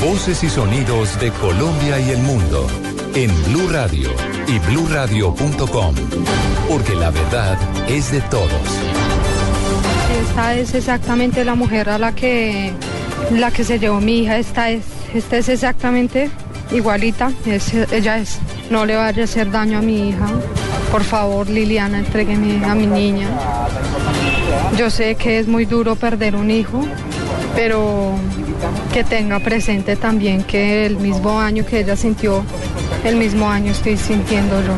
Voces y sonidos de Colombia y el mundo en Blue Radio y bluradio.com. Porque la verdad es de todos. Esta es exactamente la mujer a la que, la que se llevó mi hija. Esta es, esta es exactamente igualita. Ella es. No le vaya a hacer daño a mi hija. Por favor, Liliana, entrégueme a mi niña. Yo sé que es muy duro perder un hijo, pero que tenga presente también que el mismo año que ella sintió, el mismo año estoy sintiendo yo.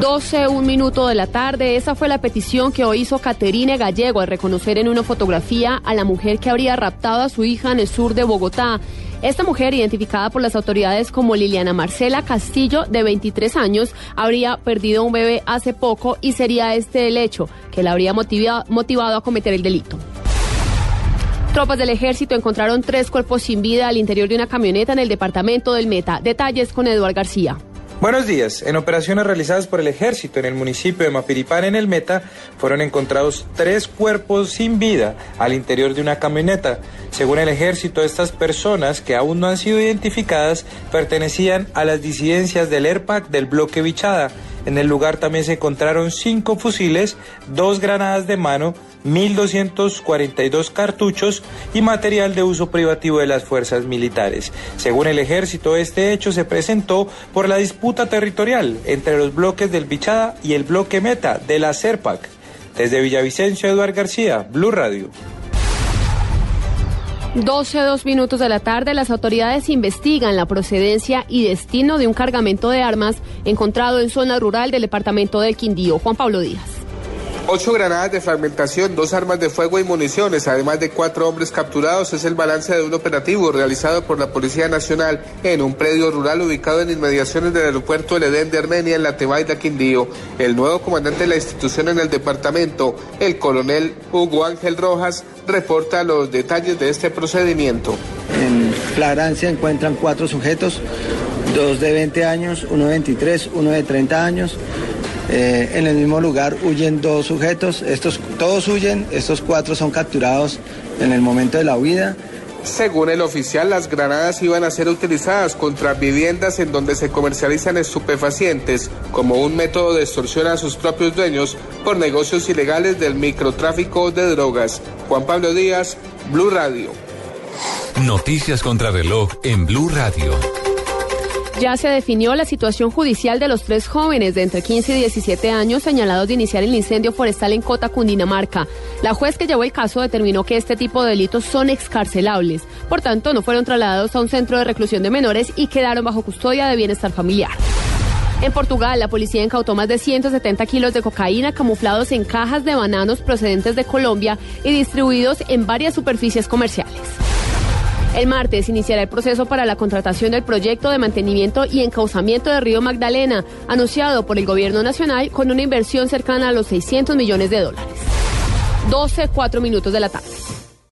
12, un minuto de la tarde. Esa fue la petición que hoy hizo Caterine Gallego al reconocer en una fotografía a la mujer que habría raptado a su hija en el sur de Bogotá. Esta mujer, identificada por las autoridades como Liliana Marcela Castillo, de 23 años, habría perdido un bebé hace poco y sería este el hecho que la habría motivado, motivado a cometer el delito. Tropas del ejército encontraron tres cuerpos sin vida al interior de una camioneta en el departamento del Meta. Detalles con Eduard García. Buenos días. En operaciones realizadas por el ejército en el municipio de Mapiripán, en el Meta, fueron encontrados tres cuerpos sin vida al interior de una camioneta. Según el ejército, estas personas, que aún no han sido identificadas, pertenecían a las disidencias del ERPAC del bloque Bichada. En el lugar también se encontraron cinco fusiles, dos granadas de mano, 1.242 cartuchos y material de uso privativo de las fuerzas militares. Según el ejército, este hecho se presentó por la disputa territorial entre los bloques del Bichada y el bloque Meta de la CERPAC. Desde Villavicencio, Eduard García, Blue Radio. 12, dos minutos de la tarde, las autoridades investigan la procedencia y destino de un cargamento de armas encontrado en zona rural del departamento del Quindío. Juan Pablo Díaz. Ocho granadas de fragmentación, dos armas de fuego y municiones, además de cuatro hombres capturados, es el balance de un operativo realizado por la Policía Nacional en un predio rural ubicado en inmediaciones del aeropuerto El Edén de Armenia en la Tebaida Quindío. El nuevo comandante de la institución en el departamento, el coronel Hugo Ángel Rojas, reporta los detalles de este procedimiento. En flagrancia encuentran cuatro sujetos, dos de 20 años, uno de 23, uno de 30 años. Eh, en el mismo lugar huyen dos sujetos, estos todos huyen, estos cuatro son capturados en el momento de la huida. Según el oficial, las granadas iban a ser utilizadas contra viviendas en donde se comercializan estupefacientes como un método de extorsión a sus propios dueños por negocios ilegales del microtráfico de drogas. Juan Pablo Díaz, Blue Radio. Noticias contra reloj en Blue Radio. Ya se definió la situación judicial de los tres jóvenes de entre 15 y 17 años señalados de iniciar el incendio forestal en Cota, Cundinamarca. La juez que llevó el caso determinó que este tipo de delitos son excarcelables. Por tanto, no fueron trasladados a un centro de reclusión de menores y quedaron bajo custodia de bienestar familiar. En Portugal, la policía incautó más de 170 kilos de cocaína camuflados en cajas de bananos procedentes de Colombia y distribuidos en varias superficies comerciales. El martes iniciará el proceso para la contratación del proyecto de mantenimiento y encauzamiento de Río Magdalena, anunciado por el Gobierno Nacional con una inversión cercana a los 600 millones de dólares. 12, 4 minutos de la tarde.